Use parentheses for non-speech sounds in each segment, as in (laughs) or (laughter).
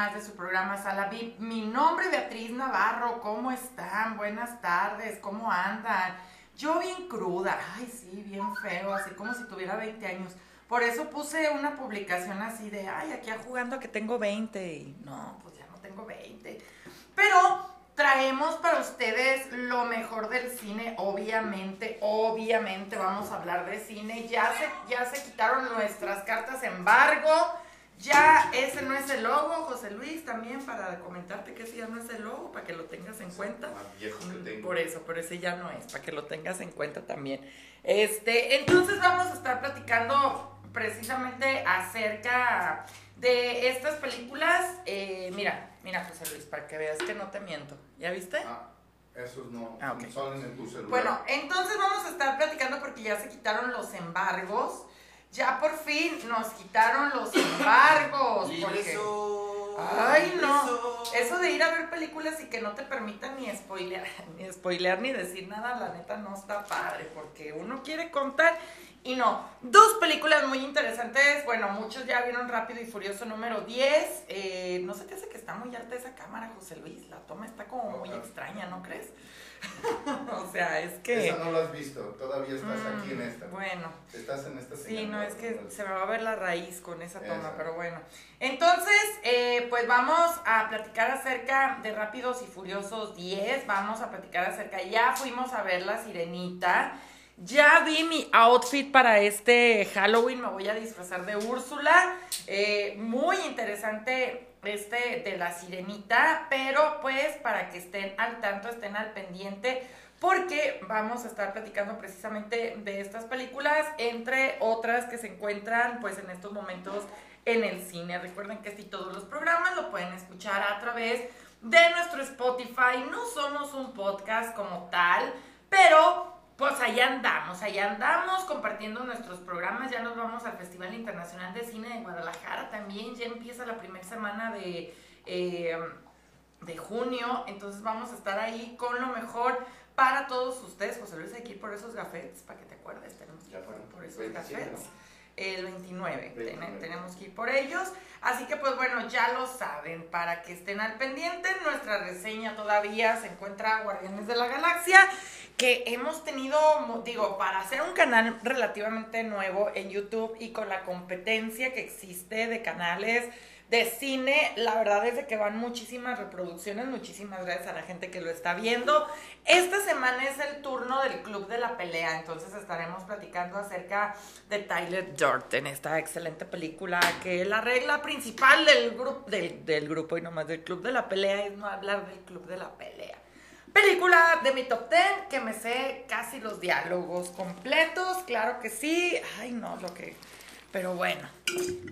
Más de su programa Sala VIP. Mi nombre es Beatriz Navarro. ¿Cómo están? Buenas tardes. ¿Cómo andan? Yo bien cruda. Ay, sí, bien feo, así como si tuviera 20 años. Por eso puse una publicación así de, ay, aquí jugando que tengo 20. Y no, pues ya no tengo 20. Pero traemos para ustedes lo mejor del cine, obviamente, obviamente vamos a hablar de cine. Ya se, ya se quitaron nuestras cartas embargo. Ya ese no es el logo, José Luis, también para comentarte que ese ya no es el logo, para que lo tengas en cuenta. Más viejo que tengo. Por eso, pero ese ya no es, para que lo tengas en cuenta también. Este, entonces vamos a estar platicando precisamente acerca de estas películas. Eh, mira, mira José Luis, para que veas que no te miento. ¿Ya viste? Ah, esos no Ah, ok. son en tu celular. Bueno, entonces vamos a estar platicando porque ya se quitaron los embargos. Ya por fin nos quitaron los embargos. porque- Ay, no. Eso de ir a ver películas y que no te permitan ni spoilear, (laughs) ni spoilear ni decir nada, la neta no está padre, porque uno quiere contar y no. Dos películas muy interesantes. Bueno, muchos ya vieron Rápido y Furioso número 10. Eh, no se te hace que está muy alta esa cámara, José Luis. La toma está como muy extraña, ¿no crees? (laughs) o sea, es que. Esa no la has visto, todavía estás aquí en Mm, esta. Bueno. Estás en esta Sí, no, es que se me va a ver la raíz con esa toma, pero bueno. Entonces, eh, pues vamos a platicar acerca de Rápidos y Furiosos 10, vamos a platicar acerca, ya fuimos a ver La Sirenita, ya vi mi outfit para este Halloween, me voy a disfrazar de Úrsula, eh, muy interesante este de La Sirenita, pero pues para que estén al tanto, estén al pendiente, porque vamos a estar platicando precisamente de estas películas, entre otras que se encuentran pues en estos momentos en el cine. Recuerden que y todos los programas lo pueden escuchar a través de nuestro Spotify. No somos un podcast como tal, pero pues allá andamos, allá andamos compartiendo nuestros programas. Ya nos vamos al Festival Internacional de Cine de Guadalajara también. Ya empieza la primera semana de... eh, de junio, entonces vamos a estar ahí con lo mejor para todos ustedes. José Luis, hay que ir por esos gafetes, para que te acuerdes, tenemos que ir por, esos 27, gafetes. El 29, ten- 29. tenemos que ir por ellos. Así que pues bueno, ya lo saben, para que estén al pendiente, nuestra reseña todavía se encuentra Guardianes de la Galaxia, que hemos tenido, digo, para hacer un canal relativamente nuevo en YouTube y con la competencia que existe de canales de cine, la verdad es de que van muchísimas reproducciones, muchísimas gracias a la gente que lo está viendo. Esta semana es el turno del Club de la Pelea, entonces estaremos platicando acerca de Tyler Durden, esta excelente película que la regla principal del, grupo del, del grupo y nomás del Club de la Pelea es no hablar del Club de la Pelea. Película de mi top 10 que me sé casi los diálogos completos, claro que sí. Ay, no, lo que... Pero bueno,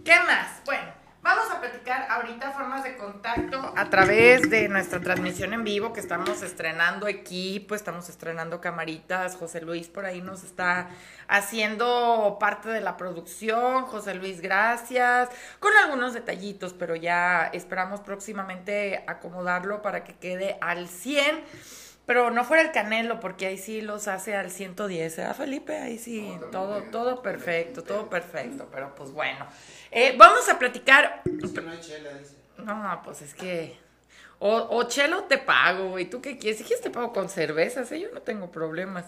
¿qué más? Bueno, vamos a platicar ahorita formas de contacto a través de nuestra transmisión en vivo que estamos estrenando equipo, estamos estrenando camaritas. José Luis por ahí nos está haciendo parte de la producción. José Luis, gracias. Con algunos detallitos, pero ya esperamos próximamente acomodarlo para que quede al 100. Pero no fuera el Canelo, porque ahí sí los hace al 110, ¿eh, Felipe? Ahí sí, No, todo, bien, todo perfecto, bien. todo perfecto. Pero pues bueno. Eh, vamos a platicar. Es que no hay chela, dice. No, pues es que. O, o chelo te pago, güey. ¿Tú qué quieres? Si quieres te pago con cervezas, ¿eh? Yo no tengo problemas.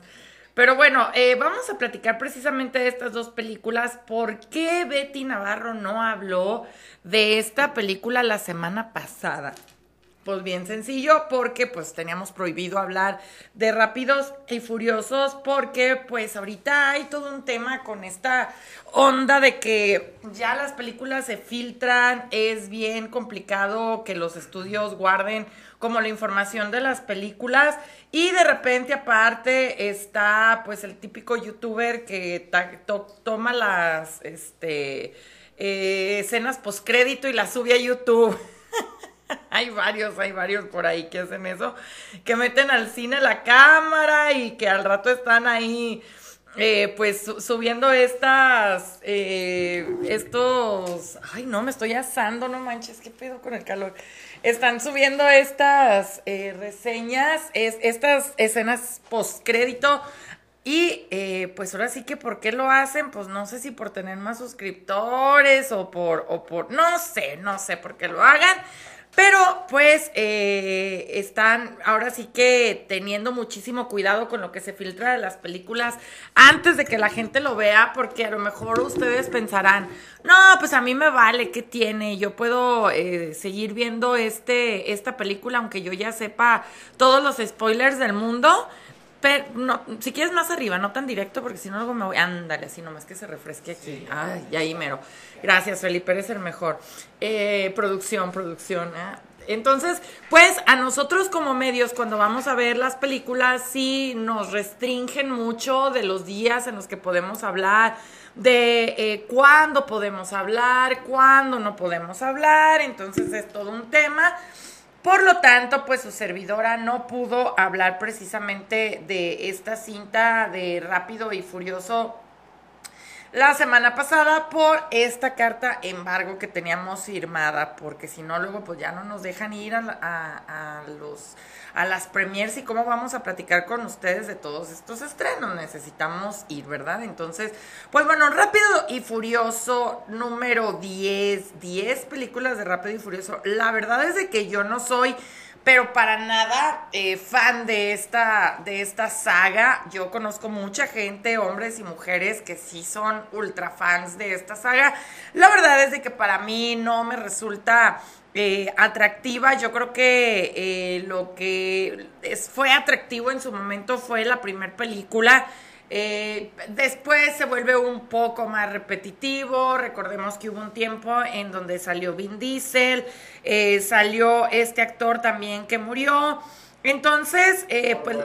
Pero bueno, eh, vamos a platicar precisamente de estas dos películas. ¿Por qué Betty Navarro no habló de esta película la semana pasada? Pues bien sencillo, porque pues teníamos prohibido hablar de rápidos y furiosos, porque pues ahorita hay todo un tema con esta onda de que ya las películas se filtran, es bien complicado que los estudios guarden como la información de las películas y de repente aparte está pues el típico youtuber que toma las este eh, escenas postcrédito y las sube a YouTube. (laughs) (laughs) hay varios, hay varios por ahí que hacen eso, que meten al cine la cámara y que al rato están ahí, eh, pues su- subiendo estas, eh, estos, ay no, me estoy asando, no manches, qué pedo con el calor. Están subiendo estas eh, reseñas, es, estas escenas postcrédito y pues ahora sí que por qué lo hacen, pues no sé si por tener más suscriptores o por, o por, no sé, no sé por qué lo hagan. Pero pues eh, están ahora sí que teniendo muchísimo cuidado con lo que se filtra de las películas antes de que la gente lo vea, porque a lo mejor ustedes pensarán, no, pues a mí me vale, ¿qué tiene? Yo puedo eh, seguir viendo este, esta película aunque yo ya sepa todos los spoilers del mundo. Pero, no, si quieres más arriba, no tan directo, porque si no luego me voy. Ándale, así nomás que se refresque aquí. Ay, y ahí mero. Gracias, Felipe, eres el mejor. Eh, producción, producción. ¿eh? Entonces, pues a nosotros como medios, cuando vamos a ver las películas, sí nos restringen mucho de los días en los que podemos hablar, de eh, cuándo podemos hablar, cuándo no podemos hablar. Entonces, es todo un tema. Por lo tanto, pues su servidora no pudo hablar precisamente de esta cinta de Rápido y Furioso la semana pasada por esta carta embargo que teníamos firmada, porque si no luego pues ya no nos dejan ir a, a los a las premiers y cómo vamos a platicar con ustedes de todos estos estrenos. Necesitamos ir, ¿verdad? Entonces, pues bueno, Rápido y Furioso número 10, 10 películas de Rápido y Furioso. La verdad es de que yo no soy pero para nada eh, fan de esta, de esta saga. Yo conozco mucha gente, hombres y mujeres, que sí son ultra fans de esta saga. La verdad es de que para mí no me resulta eh, atractiva. Yo creo que eh, lo que fue atractivo en su momento fue la primera película. Eh, después se vuelve un poco más repetitivo. Recordemos que hubo un tiempo en donde salió Vin Diesel, eh, salió este actor también que murió. Entonces, eh, pues.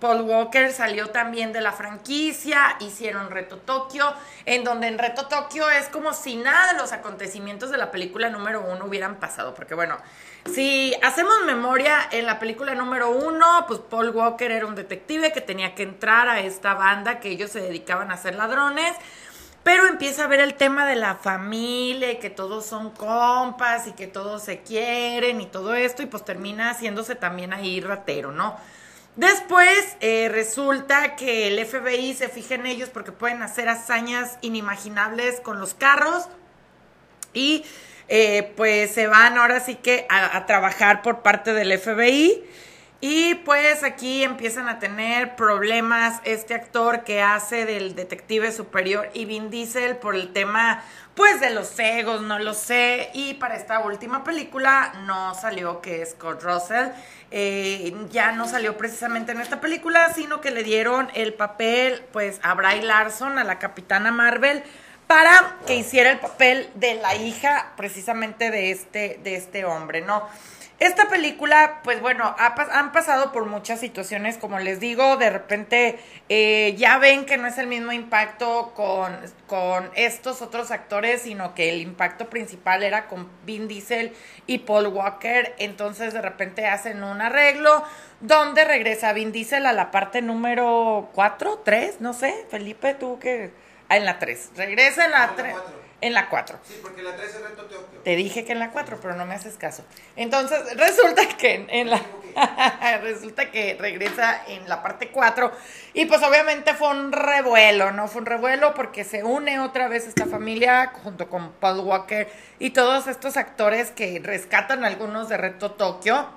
Paul Walker salió también de la franquicia, hicieron Reto Tokio, en donde en Reto Tokio es como si nada de los acontecimientos de la película número uno hubieran pasado, porque bueno, si hacemos memoria, en la película número uno, pues Paul Walker era un detective que tenía que entrar a esta banda que ellos se dedicaban a ser ladrones, pero empieza a ver el tema de la familia que todos son compas y que todos se quieren y todo esto, y pues termina haciéndose también ahí ratero, ¿no? Después eh, resulta que el FBI se fija en ellos porque pueden hacer hazañas inimaginables con los carros y eh, pues se van ahora sí que a, a trabajar por parte del FBI y pues aquí empiezan a tener problemas este actor que hace del detective superior y Vin Diesel por el tema pues de los egos, no lo sé. Y para esta última película no salió que Scott Russell. Eh, ya no salió precisamente en esta película, sino que le dieron el papel pues a Bry Larson, a la capitana Marvel, para que hiciera el papel de la hija precisamente de este, de este hombre, ¿no? Esta película, pues bueno, ha han pasado por muchas situaciones, como les digo, de repente eh, ya ven que no es el mismo impacto con, con estos otros actores, sino que el impacto principal era con Vin Diesel y Paul Walker, entonces de repente hacen un arreglo donde regresa Vin Diesel a la parte número 4, 3, no sé, Felipe, tú que... Ah, en la 3, regresa en la Ah, en la 3, cuatro. En la 4. Sí, porque la 3 es reto Tokio. Te dije que en la 4, pero no me haces caso. Entonces, resulta que en, en la (laughs) resulta que regresa en la parte 4 y pues obviamente fue un revuelo, ¿no? Fue un revuelo porque se une otra vez esta familia junto con Paul Walker y todos estos actores que rescatan algunos de Reto Tokio.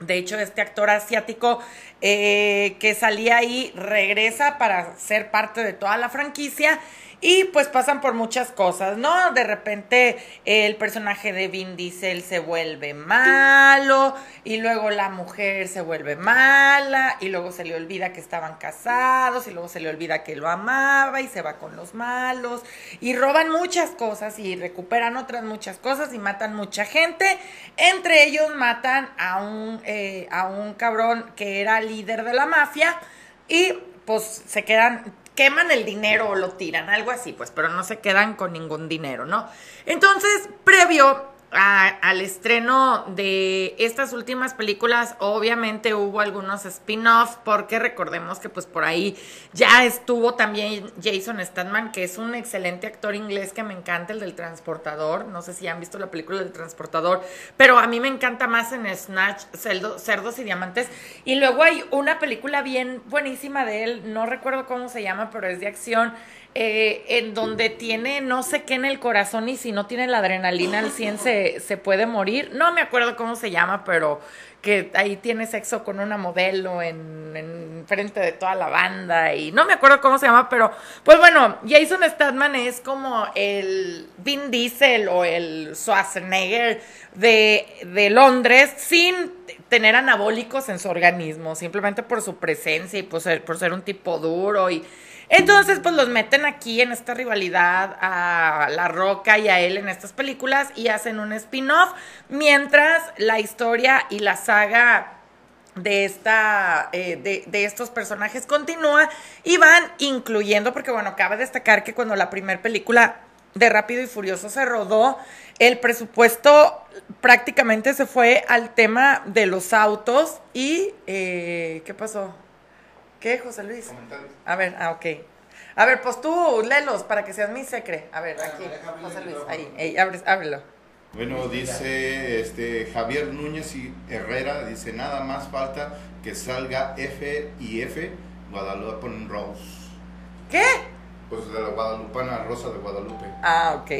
De hecho, este actor asiático eh, que salía ahí regresa para ser parte de toda la franquicia. Y pues pasan por muchas cosas, ¿no? De repente el personaje de Vin Diesel se vuelve malo y luego la mujer se vuelve mala y luego se le olvida que estaban casados y luego se le olvida que lo amaba y se va con los malos y roban muchas cosas y recuperan otras muchas cosas y matan mucha gente. Entre ellos matan a un, eh, a un cabrón que era líder de la mafia y pues se quedan queman el dinero o lo tiran, algo así, pues, pero no se quedan con ningún dinero, ¿no? Entonces, previo al estreno de estas últimas películas, obviamente hubo algunos spin-offs, porque recordemos que pues por ahí ya estuvo también Jason Statham, que es un excelente actor inglés que me encanta, el del transportador, no sé si han visto la película del transportador, pero a mí me encanta más en Snatch, Cerdos y Diamantes, y luego hay una película bien buenísima de él, no recuerdo cómo se llama, pero es de acción, eh, en donde tiene no sé qué en el corazón y si no tiene la adrenalina al 100 se, se puede morir. No me acuerdo cómo se llama, pero que ahí tiene sexo con una modelo en, en frente de toda la banda y no me acuerdo cómo se llama, pero pues bueno, Jason Statham es como el Vin Diesel o el Schwarzenegger de, de Londres sin tener anabólicos en su organismo, simplemente por su presencia y por ser, por ser un tipo duro y entonces, pues los meten aquí en esta rivalidad a La Roca y a él en estas películas y hacen un spin-off, mientras la historia y la saga de esta eh, de, de estos personajes continúa y van incluyendo, porque bueno, cabe destacar que cuando la primera película de Rápido y Furioso se rodó, el presupuesto prácticamente se fue al tema de los autos y eh, ¿qué pasó? ¿Qué, José Luis? Comentarios. A ver, ah, ok. A ver, pues tú léelos para que seas mi secre. A ver, Déjame, aquí, José Luis, ahí, ahí, abre- ábrelo. Bueno, dice este Javier Núñez y Herrera, dice nada más falta que salga F y F Guadalupe Rose. ¿Qué? Pues de la guadalupana Rosa de Guadalupe. Ah, ok.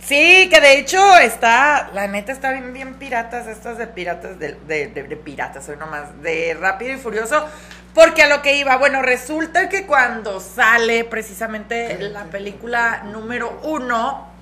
Sí, que de hecho está, la neta está bien, bien piratas, estas de piratas, de, de, de- de piratas, soy nomás, de Rápido y Furioso, porque a lo que iba, bueno, resulta que cuando sale precisamente la película número uno,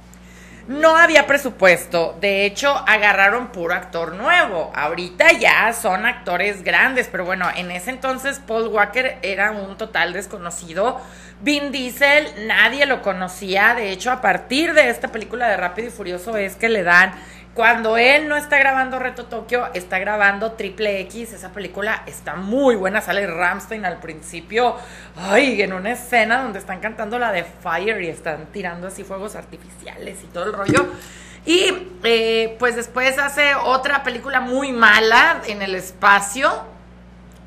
no había presupuesto. De hecho, agarraron puro actor nuevo. Ahorita ya son actores grandes, pero bueno, en ese entonces Paul Walker era un total desconocido. Vin Diesel, nadie lo conocía. De hecho, a partir de esta película de Rápido y Furioso es que le dan. Cuando él no está grabando Reto Tokio, está grabando Triple X. Esa película está muy buena. Sale Ramstein al principio. Ay, en una escena donde están cantando la de Fire y están tirando así fuegos artificiales y todo el rollo. Y eh, pues después hace otra película muy mala en el espacio.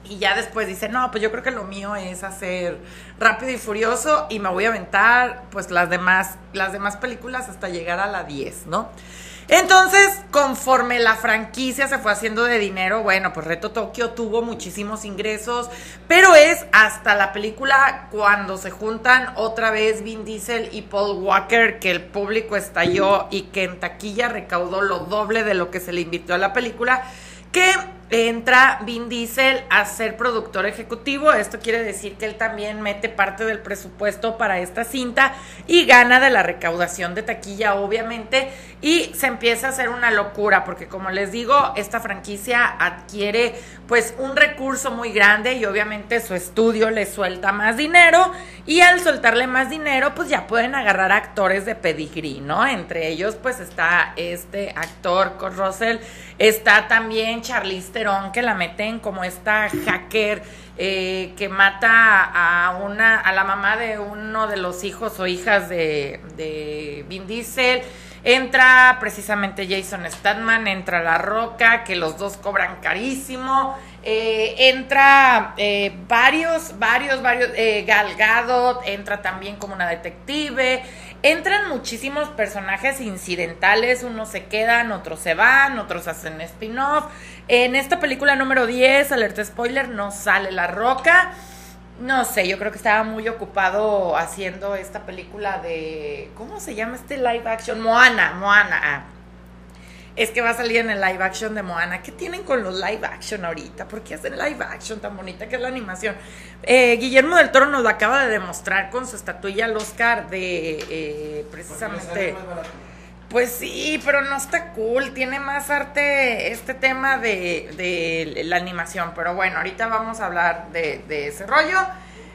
Y ya después dice, no, pues yo creo que lo mío es hacer rápido y furioso y me voy a aventar pues las demás, las demás películas hasta llegar a la 10, ¿no? Entonces, conforme la franquicia se fue haciendo de dinero, bueno, pues Reto Tokio tuvo muchísimos ingresos, pero es hasta la película cuando se juntan otra vez Vin Diesel y Paul Walker que el público estalló y que en taquilla recaudó lo doble de lo que se le invirtió a la película, que entra Vin Diesel a ser productor ejecutivo. Esto quiere decir que él también mete parte del presupuesto para esta cinta y gana de la recaudación de taquilla, obviamente. Y se empieza a hacer una locura, porque como les digo, esta franquicia adquiere pues un recurso muy grande y obviamente su estudio le suelta más dinero. Y al soltarle más dinero, pues ya pueden agarrar actores de pedigrí, ¿no? Entre ellos, pues está este actor, Russell, está también Charlize Que la meten como esta hacker eh, que mata a una, a la mamá de uno de los hijos o hijas de, de Vin Diesel. Entra precisamente Jason Statham, entra La Roca, que los dos cobran carísimo. Eh, entra eh, varios, varios, varios, eh, Gal Gadot, entra también como una detective. Entran muchísimos personajes incidentales, unos se quedan, otros se van, otros hacen spin-off. En esta película número 10, alerta spoiler, no sale La Roca. No sé, yo creo que estaba muy ocupado haciendo esta película de. ¿Cómo se llama este live action? Moana, Moana. ah. Es que va a salir en el live action de Moana. ¿Qué tienen con los live action ahorita? ¿Por qué hacen live action tan bonita que es la animación? Eh, Guillermo del Toro nos lo acaba de demostrar con su estatuilla al Oscar de eh, precisamente... Pues sí, pero no está cool. Tiene más arte este tema de, de la animación. Pero bueno, ahorita vamos a hablar de, de ese rollo.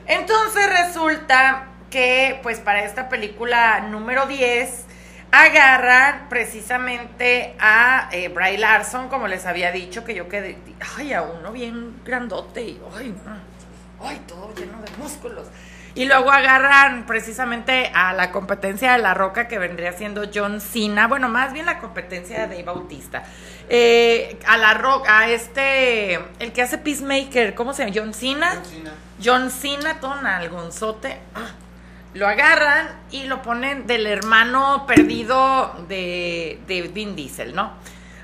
Entonces resulta que, pues para esta película número 10, agarran precisamente a eh, Bry Larson, como les había dicho, que yo quedé, ay, a uno bien grandote y, ay, ay, todo lleno de músculos. Y luego agarran precisamente a la competencia de La Roca, que vendría siendo John Cena, bueno, más bien la competencia de Dave Bautista. Eh, a La Roca, a este, el que hace Peacemaker, ¿cómo se llama? John Cena. John Cena, John Cena todo algonzote. Ah, lo agarran y lo ponen del hermano perdido de, de Vin Diesel, ¿no?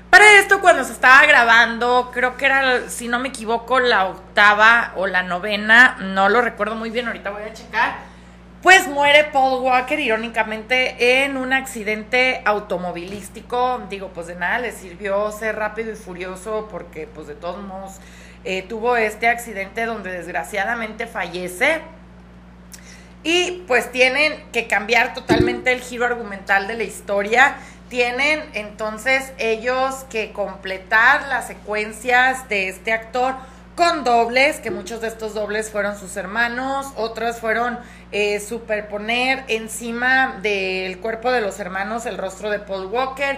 Para esto, cuando se estaba grabando, creo que era, si no me equivoco, la octava o la novena, no lo recuerdo muy bien, ahorita voy a checar. Pues muere Paul Walker, irónicamente, en un accidente automovilístico. Digo, pues de nada le sirvió ser rápido y furioso, porque, pues de todos modos, eh, tuvo este accidente donde desgraciadamente fallece. Y pues tienen que cambiar totalmente el giro argumental de la historia. Tienen entonces ellos que completar las secuencias de este actor con dobles, que muchos de estos dobles fueron sus hermanos, otras fueron eh, superponer encima del cuerpo de los hermanos el rostro de Paul Walker,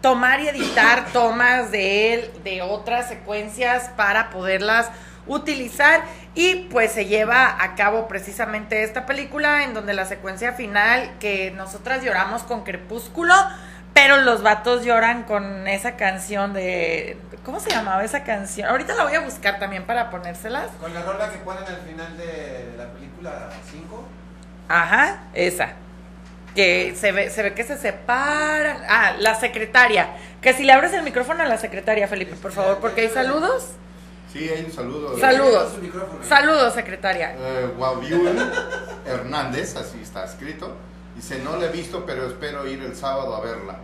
tomar y editar tomas de él, de otras secuencias para poderlas utilizar y pues se lleva a cabo precisamente esta película en donde la secuencia final que nosotras lloramos con Crepúsculo, pero los vatos lloran con esa canción de. ¿Cómo se llamaba esa canción? Ahorita la voy a buscar también para ponérselas. Con la rola que ponen al final de la película 5. Ajá, esa. Que se ve, se ve que se separan. Ah, la secretaria. Que si le abres el micrófono a la secretaria, Felipe, por favor, porque hay saludos. Sí, hay un saludo. Saludos. Saludos, secretaria. Eh, Hernández, así está escrito. Dice, no la he visto, pero espero ir el sábado a verla.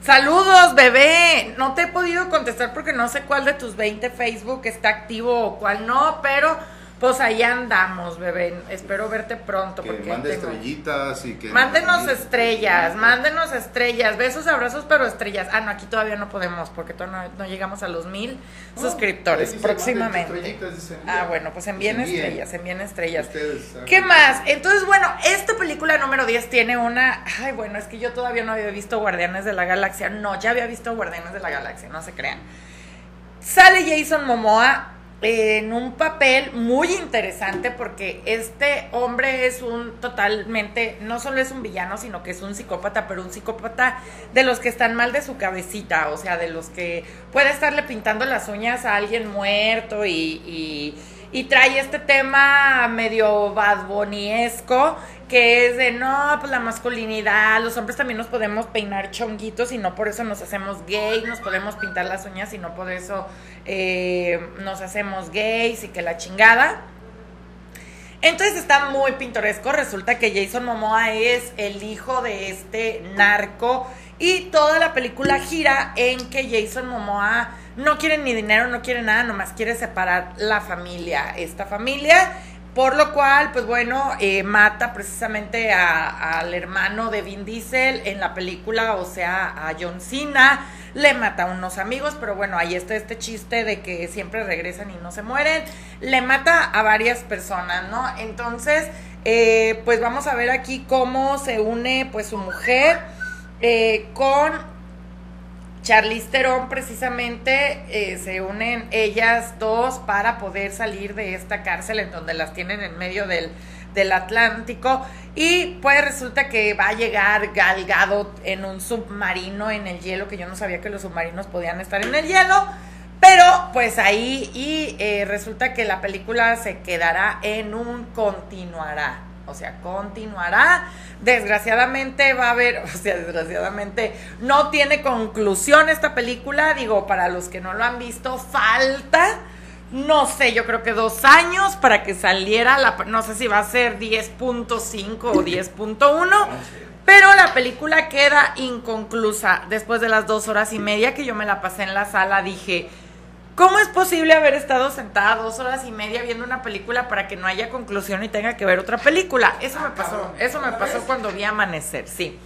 Saludos, bebé. No te he podido contestar porque no sé cuál de tus 20 Facebook está activo o cuál no, pero pues ahí andamos, bebé. Espero verte pronto. Que porque mande estrellitas y que... Mándenos estrellas, mándenos estrellas. Besos, abrazos, pero estrellas. Ah, no, aquí todavía no podemos porque todavía no, llegamos a los mil suscriptores próximamente. ah, bueno, pues envíen, estrellas, envíen estrellas. ¿Qué más? Entonces, bueno, esta película número 10 tiene una... Ay, bueno, es que yo todavía no había visto Guardianes de la Galaxia. No, ya había visto Guardianes de la Galaxia, no se crean. Sale Jason Momoa en un papel muy interesante porque este hombre es un totalmente, no solo es un villano, sino que es un psicópata, pero un psicópata de los que están mal de su cabecita, o sea, de los que puede estarle pintando las uñas a alguien muerto y, y, trae este tema medio badboniesco que es de no, pues la masculinidad, los hombres también nos podemos peinar chonguitos y no por eso nos hacemos gay, nos podemos pintar las uñas y no por eso eh, nos hacemos gays y que la chingada. Entonces está muy pintoresco. Resulta que Jason Momoa es el hijo de este narco. Y toda la película gira en que Jason Momoa no quiere ni dinero, no quiere nada, nomás quiere separar la familia, esta familia. Por lo cual, pues bueno, eh, mata precisamente al hermano de Vin Diesel en la película, o sea, a John Cena le mata a unos amigos, pero bueno, ahí está este chiste de que siempre regresan y no se mueren, le mata a varias personas, ¿no? Entonces, eh, pues vamos a ver aquí cómo se une pues su mujer eh, con Charlize Theron precisamente eh, se unen ellas dos para poder salir de esta cárcel en donde las tienen en medio del del Atlántico y pues resulta que va a llegar Galgado en un submarino en el hielo, que yo no sabía que los submarinos podían estar en el hielo, pero pues ahí y eh, resulta que la película se quedará en un continuará. O sea, continuará. Desgraciadamente va a haber, (laughs) o sea, desgraciadamente no tiene conclusión esta película. Digo, para los que no lo han visto, falta no sé, yo creo que dos años para que saliera la, no sé si va a ser 10.5 o 10.1, Pero la película queda inconclusa. Después de las dos horas y media que yo me la pasé en la sala, dije, ¿cómo es posible haber estado sentada dos horas y media viendo una película para que no haya conclusión y tenga que ver otra película? Eso me pasó, eso me pasó cuando vi Amanecer, sí.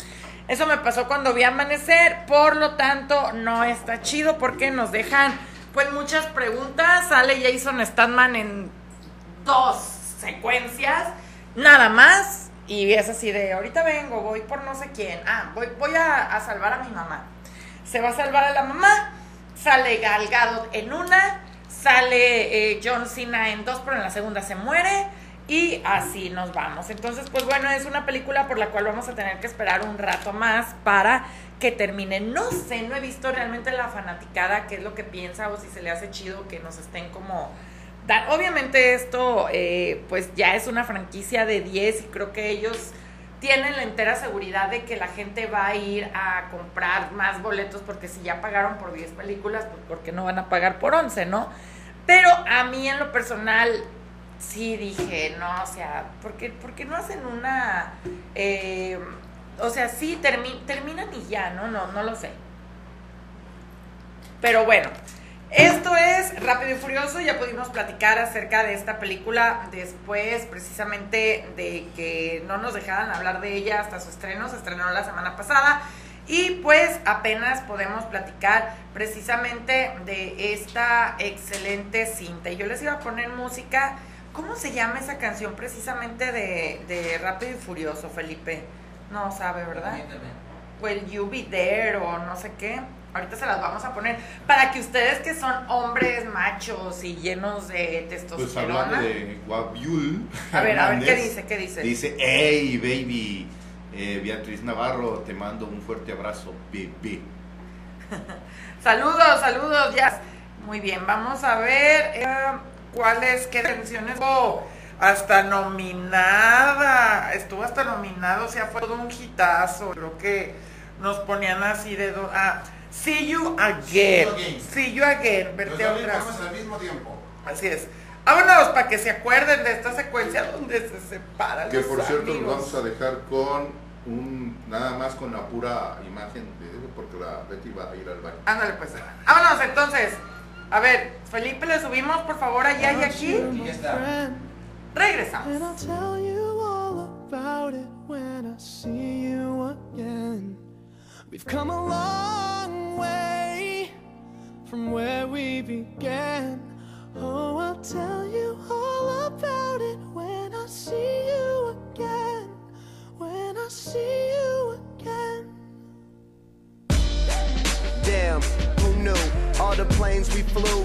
Eso me pasó cuando vi Amanecer, por lo tanto no está chido porque nos dejan pues muchas preguntas. Sale Jason Statman en dos secuencias, nada más. Y es así de, ahorita vengo, voy por no sé quién. Ah, voy, voy a, a salvar a mi mamá. Se va a salvar a la mamá. Sale Gal Gadot en una. Sale eh, John Cena en dos, pero en la segunda se muere. Y así nos vamos. Entonces, pues bueno, es una película por la cual vamos a tener que esperar un rato más para que termine. No sé, no he visto realmente la fanaticada, qué es lo que piensa o si se le hace chido que nos estén como... Obviamente esto, eh, pues ya es una franquicia de 10 y creo que ellos tienen la entera seguridad de que la gente va a ir a comprar más boletos porque si ya pagaron por 10 películas, pues porque no van a pagar por 11, ¿no? Pero a mí en lo personal sí dije, no, o sea, ¿por qué, por qué no hacen una... eh, o sea, sí, termi- terminan y ya, ¿no? No, no lo sé. Pero bueno, esto es Rápido y Furioso. Ya pudimos platicar acerca de esta película después, precisamente de que no nos dejaran hablar de ella hasta su estreno. Se estrenó la semana pasada. Y pues apenas podemos platicar precisamente de esta excelente cinta. Y yo les iba a poner música. ¿Cómo se llama esa canción precisamente de, de Rápido y Furioso, Felipe? No sabe, ¿verdad? Will You Be There o no sé qué. Ahorita se las vamos a poner para que ustedes que son hombres machos y llenos de Pues testosterona. hablando de Guaviul. A ver, a ver, ¿qué dice? ¿Qué dice? Dice, hey, baby. Eh, Beatriz Navarro, te mando un fuerte abrazo, bebé. (laughs) Saludos, saludos, ya. Muy bien, vamos a ver eh, cuáles, qué canciones. Oh, hasta nominada. Estuvo hasta nominado, o sea, fue todo un hitazo. Creo que nos ponían así de. Ah, see you again. See you again. Verte vamos al mismo tiempo. Así es. Vámonos para que se acuerden de esta secuencia donde se separan Que los por cierto, nos amigos. vamos a dejar con un, nada más con la pura imagen de eso, porque la Betty va a ir al baño. Ándale pues. Vámonos entonces. A ver, Felipe, le subimos por favor allá y aquí. Y ya está. Regresamos. We've come a long way from where we began. Oh, I'll tell you all about it when I see you again. When I see you again. Damn, who knew? All the planes we flew,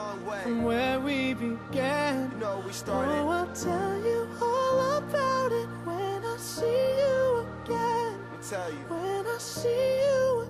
long way. from where we began. You know we started. Oh, I'll tell you all about it when I see you again. Let me tell you. When I see you again.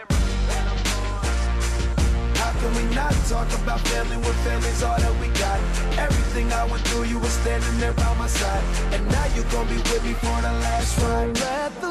Can we not talk about family when family's all that we got? Everything I went through, you were standing there by my side. And now you gon' be with me for the last ride.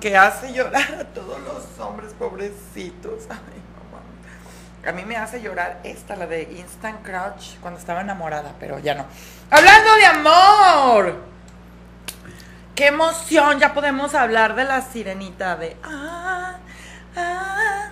que hace llorar a todos los hombres pobrecitos. Ay, mames. A mí me hace llorar esta, la de Instant Crouch, cuando estaba enamorada, pero ya no. Hablando de amor. Qué emoción, ya podemos hablar de la sirenita de... Ah, ah.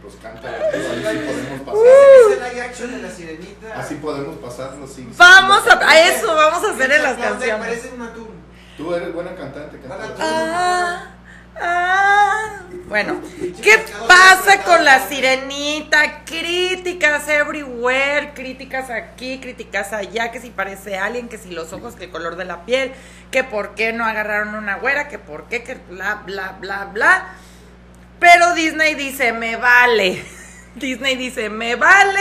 Pues cántala, pues, así sí podemos pasar. De la sirenita. Así podemos pasarlo sin. Vamos sin- a, a eso, vamos a hacer en las canciones. Parece una tú. Tú eres buena cantante. Ah, ah. Bueno, ¿qué pasa con la sirenita? Críticas everywhere, críticas aquí, críticas allá, que si parece alien, que si los ojos, que el color de la piel, que por qué no agarraron una güera, que por qué, que bla, bla, bla, bla. Pero Disney dice, me vale. (laughs) Disney dice, me vale.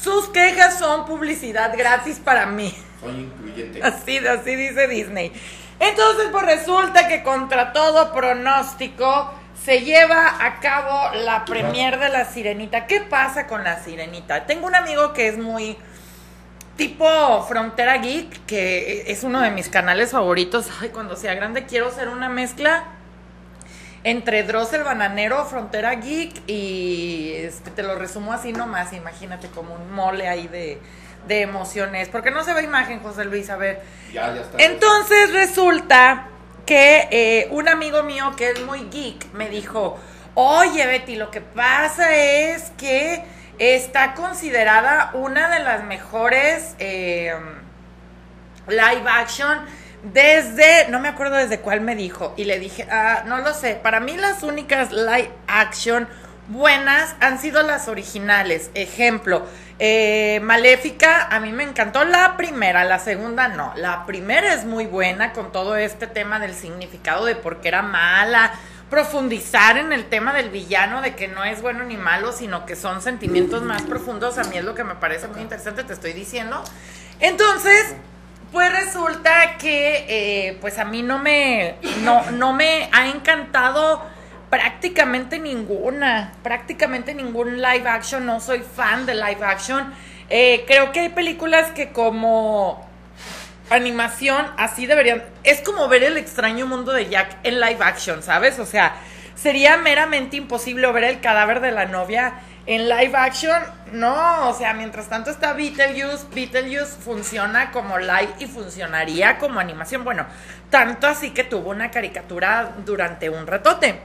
Sus quejas son publicidad gratis para mí. Soy incluyente. Así, así dice Disney. Entonces, pues resulta que contra todo pronóstico se lleva a cabo la premier de la sirenita. ¿Qué pasa con la sirenita? Tengo un amigo que es muy tipo Frontera Geek, que es uno de mis canales favoritos. Ay, cuando sea grande quiero hacer una mezcla entre Dross el Bananero, Frontera Geek y este, te lo resumo así nomás, imagínate como un mole ahí de, de emociones. Porque no se ve imagen, José Luis, a ver. Ya, ya está. Entonces resulta que eh, un amigo mío que es muy geek me dijo, oye Betty, lo que pasa es que está considerada una de las mejores eh, live action desde, no me acuerdo desde cuál me dijo, y le dije, ah, no lo sé, para mí las únicas live action buenas han sido las originales. Ejemplo, eh, Maléfica, a mí me encantó la primera, la segunda no. La primera es muy buena con todo este tema del significado de por qué era mala, profundizar en el tema del villano, de que no es bueno ni malo, sino que son sentimientos más profundos. A mí es lo que me parece muy interesante, te estoy diciendo. Entonces, pues resulta que eh, pues a mí no me, no, no me ha encantado prácticamente ninguna, prácticamente ningún live action, no soy fan de live action. Eh, creo que hay películas que como animación así deberían, es como ver el extraño mundo de Jack en live action, ¿sabes? O sea, sería meramente imposible ver el cadáver de la novia en live action, no, o sea, mientras tanto está Beetlejuice, Beetlejuice funciona como live y funcionaría como animación, bueno, tanto así que tuvo una caricatura durante un ratote.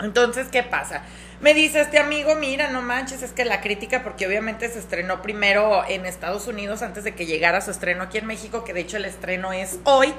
Entonces, ¿qué pasa? Me dice este amigo, mira, no manches, es que la crítica, porque obviamente se estrenó primero en Estados Unidos antes de que llegara su estreno aquí en México, que de hecho el estreno es hoy.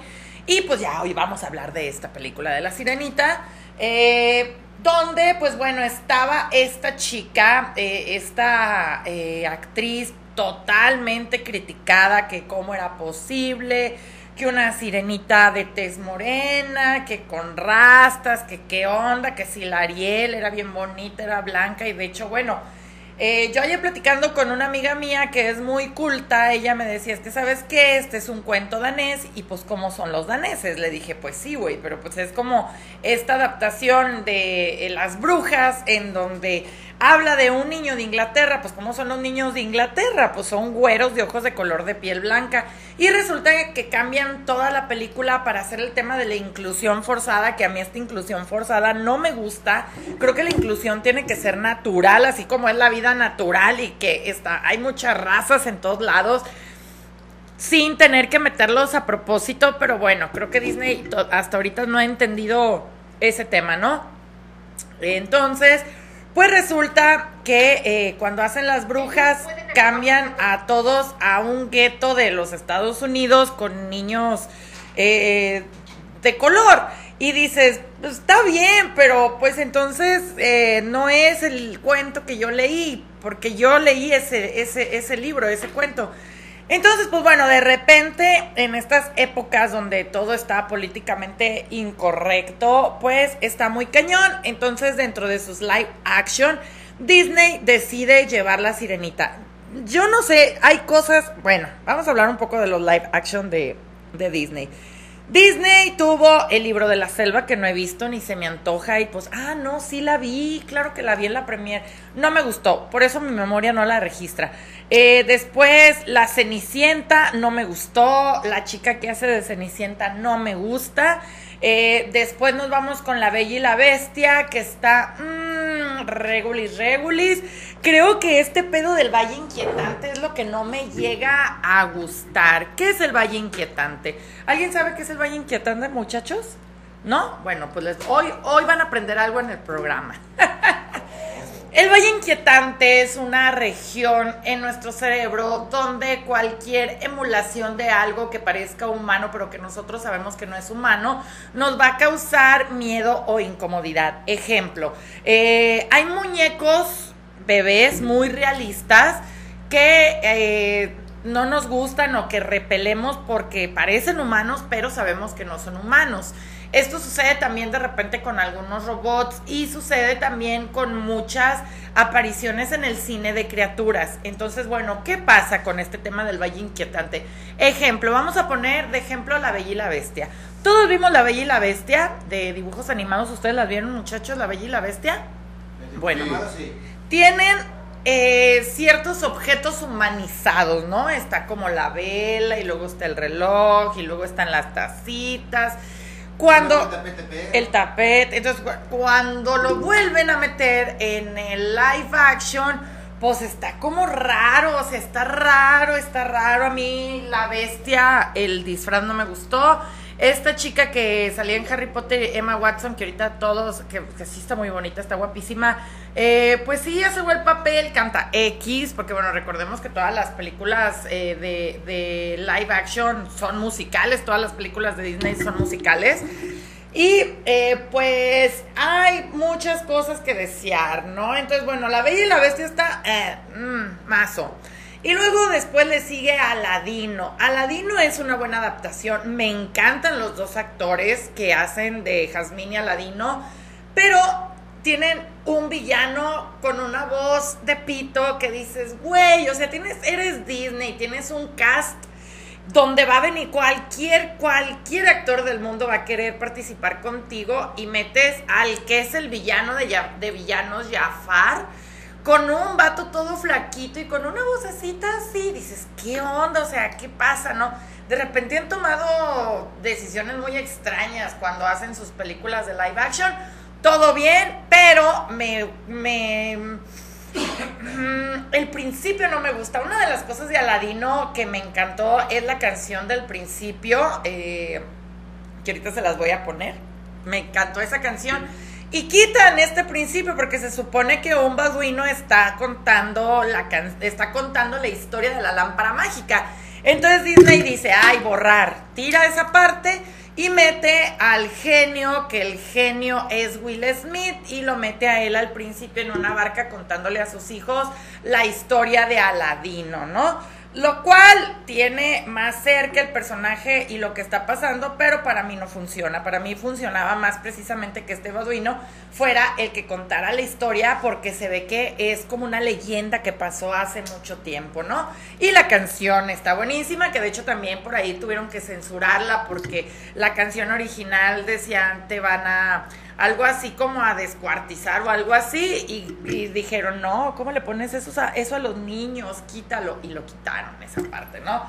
Y pues ya hoy vamos a hablar de esta película de La Sirenita. Eh, donde, pues bueno, estaba esta chica, eh, esta eh, actriz totalmente criticada, que cómo era posible, que una sirenita de tez morena, que con rastas, que qué onda, que si la Ariel era bien bonita, era blanca, y de hecho, bueno, eh, yo ayer platicando con una amiga mía que es muy culta, ella me decía, es que sabes qué, este es un cuento danés y pues cómo son los daneses. Le dije, pues sí, güey, pero pues es como esta adaptación de eh, las brujas en donde habla de un niño de Inglaterra, pues cómo son los niños de Inglaterra, pues son güeros de ojos de color de piel blanca. Y resulta que cambian toda la película para hacer el tema de la inclusión forzada, que a mí esta inclusión forzada no me gusta. Creo que la inclusión tiene que ser natural, así como es la vida natural y que está, hay muchas razas en todos lados. sin tener que meterlos a propósito, pero bueno, creo que Disney hasta ahorita no ha entendido ese tema, ¿no? Entonces, pues resulta que eh, cuando hacen las brujas cambian a todos a un gueto de los Estados Unidos con niños eh, de color. Y dices, pues, está bien, pero pues entonces eh, no es el cuento que yo leí, porque yo leí ese, ese, ese libro, ese cuento. Entonces, pues bueno, de repente, en estas épocas donde todo está políticamente incorrecto, pues está muy cañón. Entonces, dentro de sus live action, Disney decide llevar la sirenita. Yo no sé, hay cosas, bueno, vamos a hablar un poco de los live action de, de Disney. Disney tuvo el libro de la selva que no he visto ni se me antoja y pues, ah, no, sí la vi, claro que la vi en la premier. No me gustó, por eso mi memoria no la registra. Eh, después, la Cenicienta no me gustó, la chica que hace de Cenicienta no me gusta. Eh, después nos vamos con La Bella y la Bestia, que está mmm, regulis, regulis. Creo que este pedo del Valle Inquietante es lo que no me llega a gustar. ¿Qué es el Valle Inquietante? ¿Alguien sabe qué es el Valle Inquietante, muchachos? ¿No? Bueno, pues hoy, hoy van a aprender algo en el programa. (laughs) El Valle Inquietante es una región en nuestro cerebro donde cualquier emulación de algo que parezca humano, pero que nosotros sabemos que no es humano, nos va a causar miedo o incomodidad. Ejemplo, eh, hay muñecos bebés muy realistas que eh, no nos gustan o que repelemos porque parecen humanos, pero sabemos que no son humanos. Esto sucede también de repente con algunos robots y sucede también con muchas apariciones en el cine de criaturas. Entonces, bueno, ¿qué pasa con este tema del Valle Inquietante? Ejemplo, vamos a poner de ejemplo La Bella y la Bestia. Todos vimos La Bella y la Bestia de dibujos animados. ¿Ustedes la vieron, muchachos, La Bella y la Bestia? Bueno, sí. tienen eh, ciertos objetos humanizados, ¿no? Está como la vela y luego está el reloj y luego están las tacitas. Cuando El tapete el tapete, entonces cu- cuando lo vuelven a meter en el live action, pues está como raro, o sea, está raro, está raro. A mí la bestia, el disfraz no me gustó. Esta chica que salía en Harry Potter, Emma Watson, que ahorita todos, que, sí está muy bonita, está guapísima, eh, pues sí, hace el papel, canta X, porque bueno, recordemos que todas las películas eh, de, de live action son musicales, todas las películas de Disney son musicales. Y eh, pues hay muchas cosas que desear, ¿no? Entonces, bueno, La Bella y la Bestia está eh, mm, mazo. Y luego después le sigue Aladino. Aladino es una buena adaptación. Me encantan los dos actores que hacen de Jazmín y Aladino, pero tienen un villano con una voz de pito que dices, güey, o sea, tienes, eres Disney, tienes un cast donde va a venir cualquier, cualquier actor del mundo va a querer participar contigo y metes al que es el villano de, de villanos, Jafar, con un vato todo flaquito y con una vocecita así, dices, ¿qué onda? O sea, ¿qué pasa? ¿No? De repente han tomado decisiones muy extrañas cuando hacen sus películas de live action. Todo bien, pero me, me Mm, el principio no me gusta. Una de las cosas de Aladino que me encantó es la canción del principio, eh, que ahorita se las voy a poner. Me encantó esa canción. Y quitan este principio porque se supone que un baduino está contando la está contando la historia de la lámpara mágica. Entonces Disney dice, ay, borrar, tira esa parte y mete al genio, que el genio es Will Smith, y lo mete a él al principio en una barca contándole a sus hijos la historia de Aladino, ¿no? Lo cual tiene más cerca el personaje y lo que está pasando, pero para mí no funciona. Para mí funcionaba más precisamente que este baduino fuera el que contara la historia porque se ve que es como una leyenda que pasó hace mucho tiempo, ¿no? Y la canción está buenísima, que de hecho también por ahí tuvieron que censurarla porque la canción original decían te van a algo así como a descuartizar o algo así y, dijeron no, ¿cómo le pones eso a, eso a los niños? Quítalo y lo quitaron esa parte, ¿no?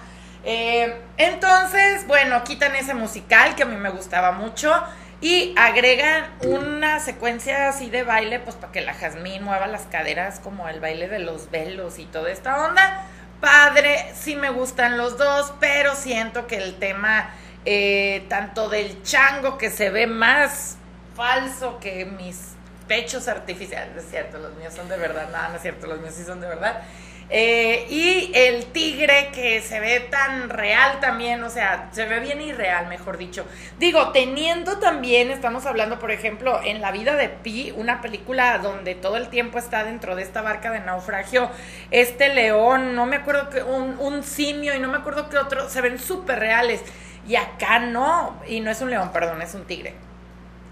Eh, entonces, bueno, quitan ese musical que a mí me gustaba mucho y agregan una secuencia así de baile, pues para que la Jazmín mueva las caderas como el baile de los velos y toda esta onda, padre, sí me gustan los dos, pero siento que el tema eh, tanto del chango que se ve más falso que mis pechos artificiales, es cierto, los míos son de verdad, nada, no es cierto, los míos sí son de verdad. Eh, y el tigre que se ve tan real también, o sea, se ve bien irreal, mejor dicho. Digo, teniendo también, estamos hablando, por ejemplo, en La vida de Pi, una película donde todo el tiempo está dentro de esta barca de naufragio, este león, no me acuerdo que, un, un simio y no me acuerdo qué otro, se ven súper reales. Y acá no, y no es un león, perdón, es un tigre.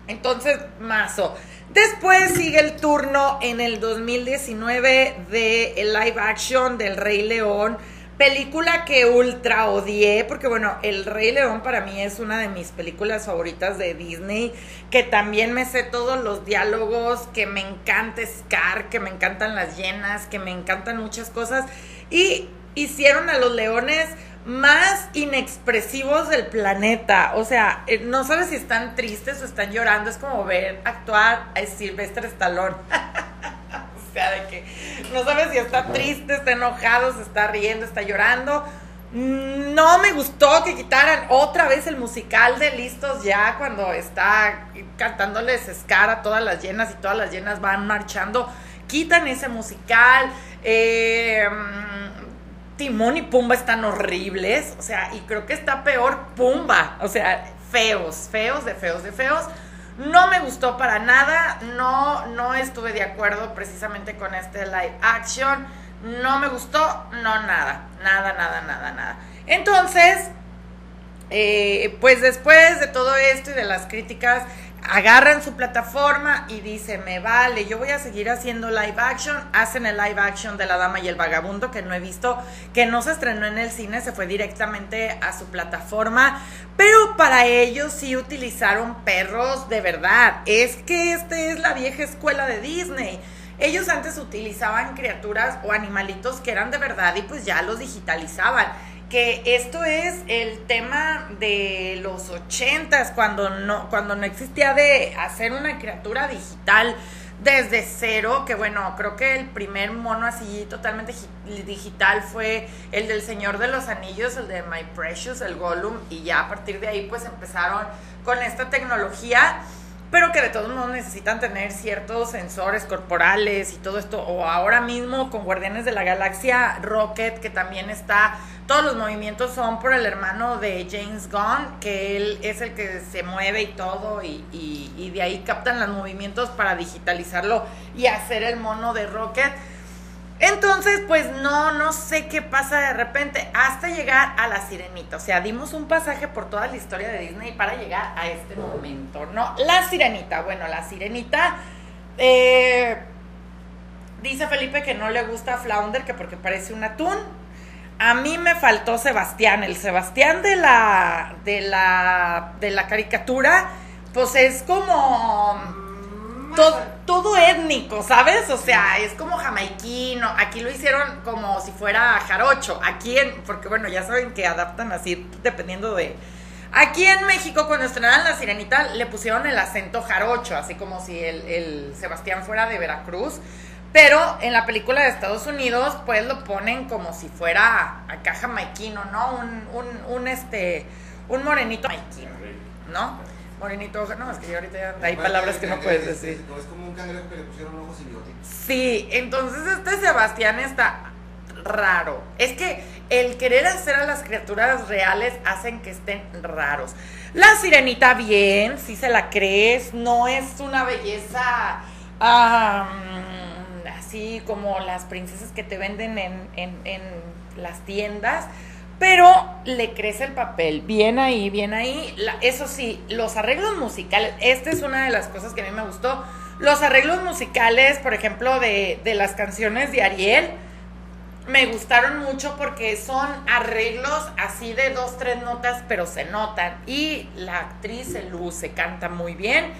Entonces, mazo. Después sigue el turno en el 2019 de live action del Rey León. Película que ultra odié, porque bueno, El Rey León para mí es una de mis películas favoritas de Disney, que también me sé todos los diálogos, que me encanta Scar, que me encantan las llenas, que me encantan muchas cosas. Y hicieron a los leones más inexpresivos del planeta. O sea, eh, no sabes si están tristes o están llorando. Es como ver actuar a Silvestre Stallone. (laughs) o sea, de que no sabes si está triste, está enojado, se está riendo, está llorando. No me gustó que quitaran otra vez el musical de Listos ya cuando está cantándoles Scar a todas las llenas y todas las llenas van marchando. Quitan ese musical. Eh, Timón y Pumba están horribles, o sea, y creo que está peor Pumba, o sea, feos, feos, de feos, de feos. No me gustó para nada, no, no estuve de acuerdo precisamente con este live action, no me gustó, no nada, nada, nada, nada, nada. Entonces, eh, pues después de todo esto y de las críticas, agarran su plataforma y dicen, me vale, yo voy a seguir haciendo live action. Hacen el live action de La Dama y el Vagabundo, que no he visto, que no se estrenó en el cine, se fue directamente a su plataforma. Pero para ellos sí utilizaron perros de verdad. Es que esta es la vieja escuela de Disney. Ellos antes utilizaban criaturas o animalitos que eran de verdad y pues ya los digitalizaban que esto es el tema de los ochentas, cuando no, cuando no existía de hacer una criatura digital desde cero, que bueno, creo que el primer mono así totalmente digital fue el del Señor de los Anillos, el de My Precious, el Gollum, y ya a partir de ahí pues empezaron con esta tecnología pero que de todos modos necesitan tener ciertos sensores corporales y todo esto, o ahora mismo con Guardianes de la Galaxia Rocket, que también está, todos los movimientos son por el hermano de James Gunn, que él es el que se mueve y todo, y, y de ahí captan los movimientos para digitalizarlo y hacer el mono de Rocket entonces, pues no, no sé qué pasa de repente hasta llegar a la sirenita. O sea, dimos un pasaje por toda la historia de Disney para llegar a este momento, ¿no? La sirenita, bueno, la sirenita, eh, dice Felipe que no le gusta Flounder, que porque parece un atún. A mí me faltó Sebastián, el Sebastián de la, de la, de la caricatura, pues es como todo, étnico, ¿sabes? O sea, es como jamaiquino. Aquí lo hicieron como si fuera jarocho. Aquí en, porque bueno, ya saben que adaptan así dependiendo de. Aquí en México, cuando estrenaron La Sirenita, le pusieron el acento jarocho, así como si el, Sebastián fuera de Veracruz. Pero en la película de Estados Unidos, pues lo ponen como si fuera acá jamaiquino, ¿no? Un, un, un este, un morenito jamaiquino, ¿no? Morenito, no, es que ahorita ya hay palabras que no puedes decir. Es como un cangrejo que le pusieron ojos bigotitos. Sí, entonces este Sebastián está raro. Es que el querer hacer a las criaturas reales hacen que estén raros. La sirenita bien, si se la crees, no es una belleza así como las princesas que te venden en, en, en las tiendas pero le crece el papel, bien ahí, bien ahí. eso sí, los arreglos musicales, esta es una de las cosas que a mí me gustó. Los arreglos musicales, por ejemplo, de, de las canciones de Ariel, me gustaron mucho porque son arreglos así de dos, tres notas, pero se notan. Y la actriz se luce, canta muy bien.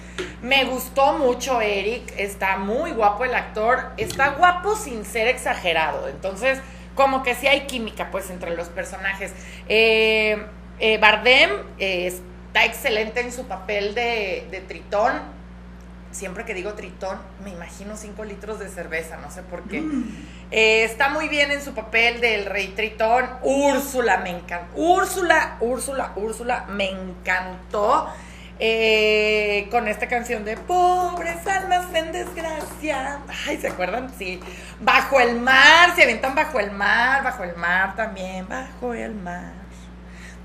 Me gustó mucho Eric, está muy guapo el actor, está guapo sin ser exagerado. Entonces, como que sí hay química pues entre los personajes. Eh, eh, Bardem eh, está excelente en su papel de, Tritón. siempre que digo Tritón, me imagino 5 litros de cerveza, no sé por qué. Eh, está muy bien en su papel del rey Tritón. Úrsula, me encantó. Úrsula, Úrsula, Úrsula, me encantó. Eh, con esta canción de Pobres almas en desgracia. Ay, ¿se acuerdan? Sí. Bajo el mar, se aventan bajo el mar, bajo el mar también, bajo el mar.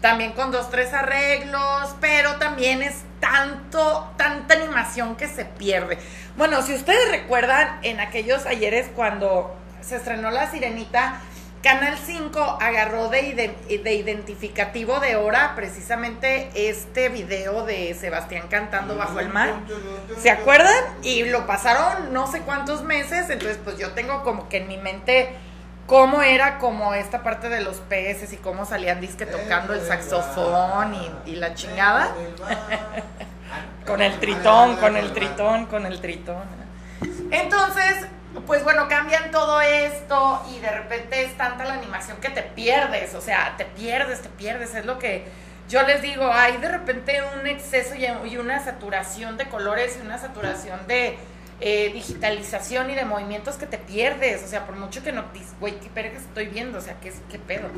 También con dos, tres arreglos, pero también es tanto, tanta animación que se pierde. Bueno, si ustedes recuerdan, en aquellos ayeres cuando se estrenó La Sirenita, Canal 5 agarró de, ide- de identificativo de hora precisamente este video de Sebastián cantando bajo el mar. ¿Se acuerdan? Y lo pasaron no sé cuántos meses, entonces pues yo tengo como que en mi mente cómo era como esta parte de los peces y cómo salían disque tocando el saxofón y, y la chingada. (laughs) Con el tritón, con el tritón, con el tritón. Entonces, pues bueno, cambian todo esto y de repente es tanta la animación que te pierdes, o sea, te pierdes, te pierdes, es lo que yo les digo, hay de repente un exceso y una saturación de colores y una saturación de eh, digitalización y de movimientos que te pierdes, o sea, por mucho que no, güey, qué perga estoy viendo, o sea, qué, qué pedo.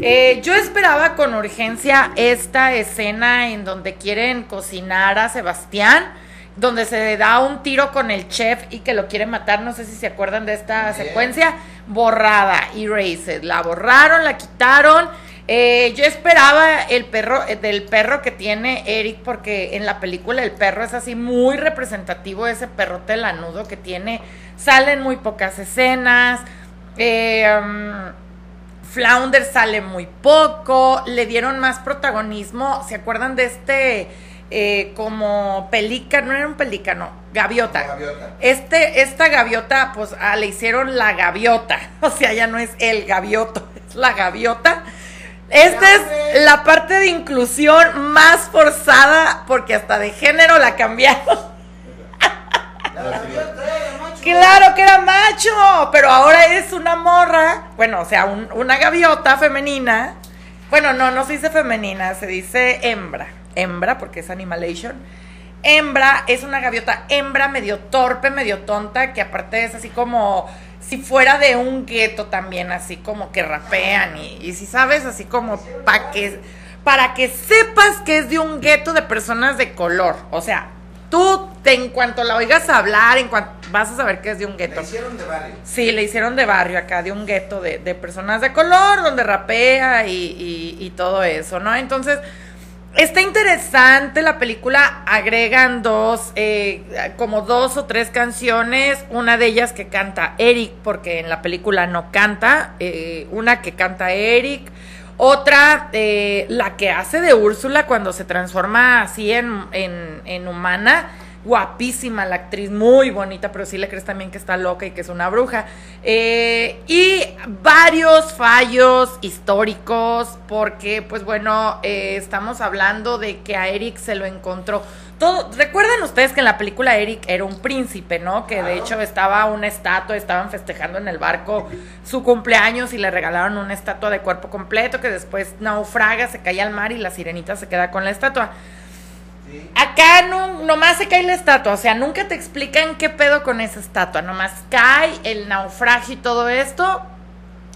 Eh, yo esperaba con urgencia esta escena en donde quieren cocinar a Sebastián, donde se da un tiro con el chef y que lo quiere matar, no sé si se acuerdan de esta secuencia, borrada, erased, la borraron, la quitaron. Eh, yo esperaba el perro, eh, del perro que tiene Eric, porque en la película el perro es así muy representativo, ese perrote lanudo que tiene, salen muy pocas escenas, eh, um, Flounder sale muy poco, le dieron más protagonismo, ¿se acuerdan de este eh, como pelícano, no era un pelícano, gaviota? Gaviota. Este, esta gaviota, pues ah, le hicieron la gaviota, (laughs) o sea, ya no es el gavioto, (laughs) es la gaviota. Esta es la parte de inclusión más forzada porque hasta de género la cambiaron. (laughs) Claro que era macho, pero ahora es una morra, bueno, o sea, un- una gaviota femenina. Bueno, no, no se dice femenina, se dice hembra. Hembra, porque es animalation. Hembra es una gaviota hembra medio torpe, medio tonta, que aparte es así como si fuera de un gueto también, así como que rapean y, y si sabes, así como para que, para que sepas que es de un gueto de personas de color. O sea, tú te, en cuanto la oigas hablar, en cuanto vas a saber que es de un gueto. hicieron de barrio. Sí, le hicieron de barrio acá, de un gueto de, de personas de color, donde rapea y, y- y todo eso, ¿no? Entonces, está interesante la película, agregan dos, eh, como dos o tres canciones, una de ellas que canta Eric, porque en la película no canta, eh, una que canta Eric, otra, eh, la que hace de Úrsula cuando se transforma así en, en, en humana. Guapísima la actriz, muy bonita, pero sí le crees también que está loca y que es una bruja. Eh, y varios fallos históricos, porque, pues bueno, eh, estamos hablando de que a Eric se lo encontró. Todo, recuerden ustedes que en la película Eric era un príncipe, ¿no? Que de hecho estaba una estatua, estaban festejando en el barco su cumpleaños y le regalaron una estatua de cuerpo completo que después naufraga, se cae al mar y la sirenita se queda con la estatua. Acá no, nomás se cae la estatua, o sea, nunca te explican qué pedo con esa estatua, nomás cae el naufragio y todo esto.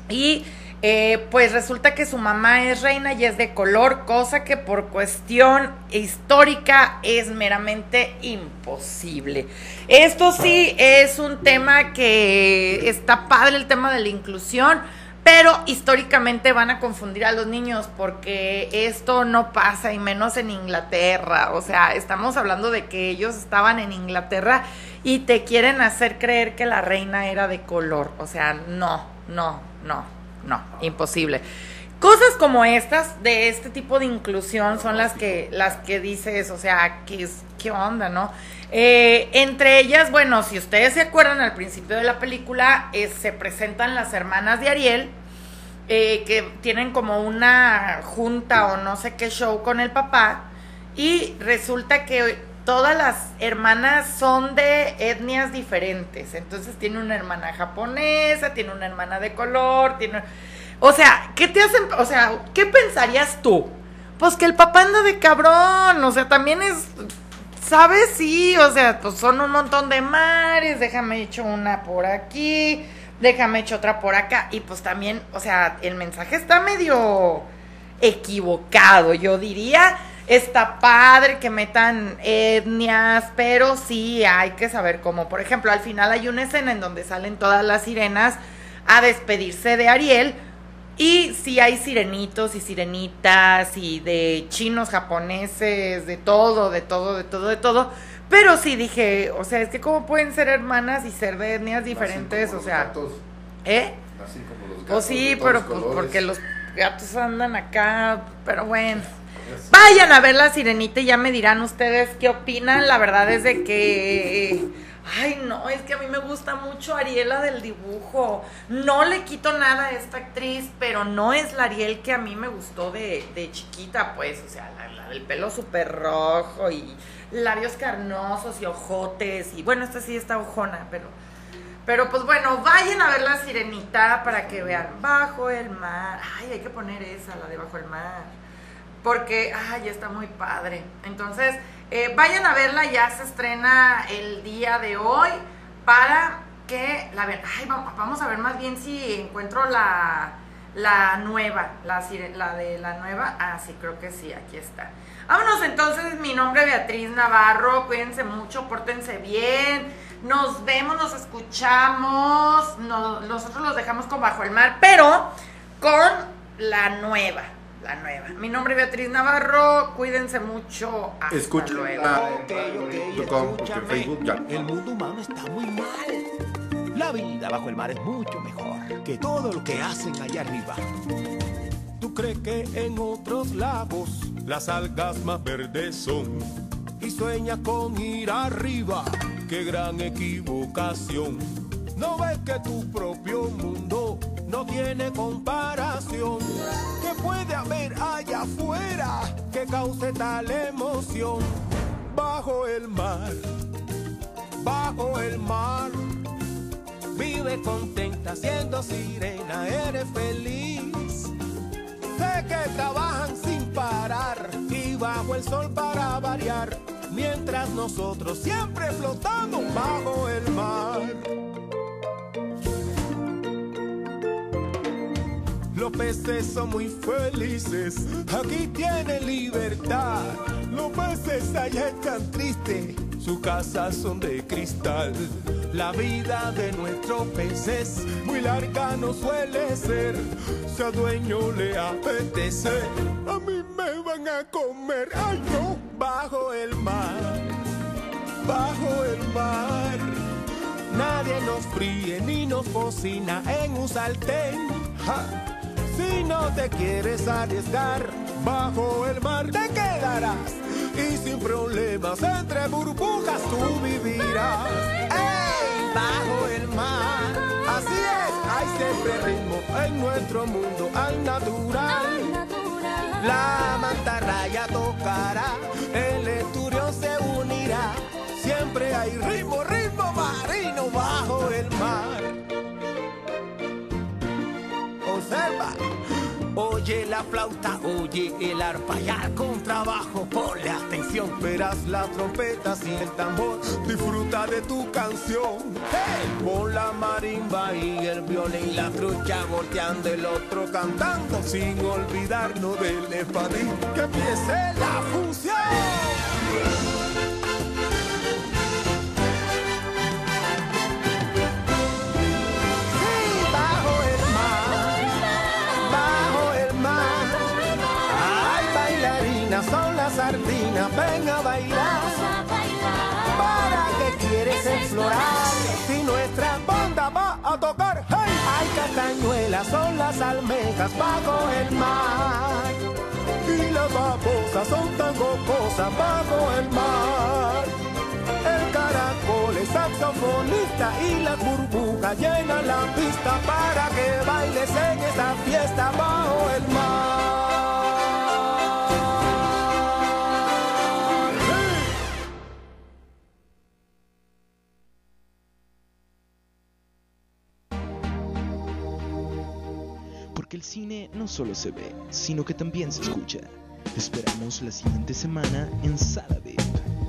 Y eh, pues resulta que su mamá es reina y es de color, cosa que por cuestión histórica es meramente imposible. Esto sí es un tema que está padre, el tema de la inclusión. Pero históricamente van a confundir a los niños porque esto no pasa y menos en Inglaterra. O sea, estamos hablando de que ellos estaban en Inglaterra y te quieren hacer creer que la reina era de color. O sea, no, no, no, no, imposible. Cosas como estas, de este tipo de inclusión, son las que, las que dices, o sea, ¿qué, qué onda, no? Eh, entre ellas, bueno, si ustedes se acuerdan, al principio de la película eh, se presentan las hermanas de Ariel, eh, que tienen como una junta o no sé qué show con el papá, y resulta que todas las hermanas son de etnias diferentes. Entonces tiene una hermana japonesa, tiene una hermana de color, tiene... O sea, ¿qué te hacen? O sea, ¿qué pensarías tú? Pues que el papá anda de cabrón, o sea, también es ¿sabes? Sí, o sea, pues son un montón de mares, déjame hecho una por aquí, déjame hecho otra por acá. Y pues también, o sea, el mensaje está medio equivocado, yo diría. Está padre que metan etnias, pero sí hay que saber cómo. Por ejemplo, al final hay una escena en donde salen todas las sirenas a despedirse de Ariel. Y sí hay sirenitos y sirenitas y de chinos, japoneses, de todo, de todo, de todo, de todo. Pero sí dije, o sea, es que cómo pueden ser hermanas y ser de etnias diferentes, o sea, ¿eh? Así como los gatos. Pues sí, de todos pero pues colores. porque los gatos andan acá, pero bueno. Vayan a ver la sirenita y ya me dirán ustedes qué opinan. La verdad es de que. Ay, no, es que a mí me gusta mucho Ariela del dibujo. No le quito nada a esta actriz, pero no es la Ariel que a mí me gustó de, de chiquita, pues. O sea, la, la del pelo súper rojo y labios carnosos y ojotes. Y bueno, esta sí está ojona, pero. Pero pues bueno, vayan a ver la sirenita para que vean Bajo el mar. Ay, hay que poner esa, la de Bajo el mar. Porque, ay, está muy padre. Entonces, eh, vayan a verla, ya se estrena el día de hoy para que la vean. Ay, va- vamos a ver más bien si encuentro la, la nueva, la, de la nueva. Ah, sí, creo que sí, aquí está. Vámonos entonces, mi nombre es Beatriz Navarro, cuídense mucho, pórtense bien, nos vemos, nos escuchamos, no- nosotros los dejamos con Bajo el Mar, pero con la nueva, la nueva. Mi nombre es Beatriz Navarro, cuídense mucho, hasta Escuchen luego. la- Ok, ok, com, porque escúchame. Facebook ya. El mundo humano está muy mal. La vida bajo el mar es mucho mejor que todo lo que hacen allá arriba. ¿Tú crees que en otros lagos las algas más verdes son? Y sueñas con ir arriba, qué gran equivocación. No ves que tu propio mundo no tiene comparación. ¿Qué puede haber allá afuera que cause tal emoción? Bajo el mar, bajo el mar. Vive contenta siendo sirena, eres feliz. Sé que trabajan sin parar y bajo el sol para variar, mientras nosotros siempre flotamos bajo el mar. Los peces son muy felices, aquí tienen libertad. Los peces allá están tristes, sus casas son de cristal. La vida de nuestros peces muy larga no suele ser. Si a dueño le apetece, a mí me van a comer. Ay no, bajo el mar, bajo el mar. Nadie nos fríe ni nos cocina en un sartén. Ja. Si no te quieres arriesgar, bajo el mar te quedarás. Y sin problemas entre burbujas tú vivirás. ¡Ey! Bajo el mar. Así es, hay siempre ritmo en nuestro mundo al natural. La mantarraya tocará, el esturión se unirá. Siempre hay ritmo, ritmo marino bajo el mar. Oye la flauta, oye el arpa y al contrabajo, ponle atención. Verás las trompetas y el tambor, disfruta de tu canción. Hey, la marimba y el violín, la trucha volteando, el otro cantando, sin olvidarnos del espadín. Que empiece la función. Ven a bailar. ¿Para qué quieres explorar? Si nuestra banda va a tocar, hey. Ay, castañuelas son las almejas bajo el mar. Y las babosas son tan gocosas bajo el mar. El caracol es saxofonista y las burbujas llenan la pista para que bailes en esta fiesta bajo el mar. El cine no solo se ve, sino que también se escucha. Te esperamos la siguiente semana en Sala VIP.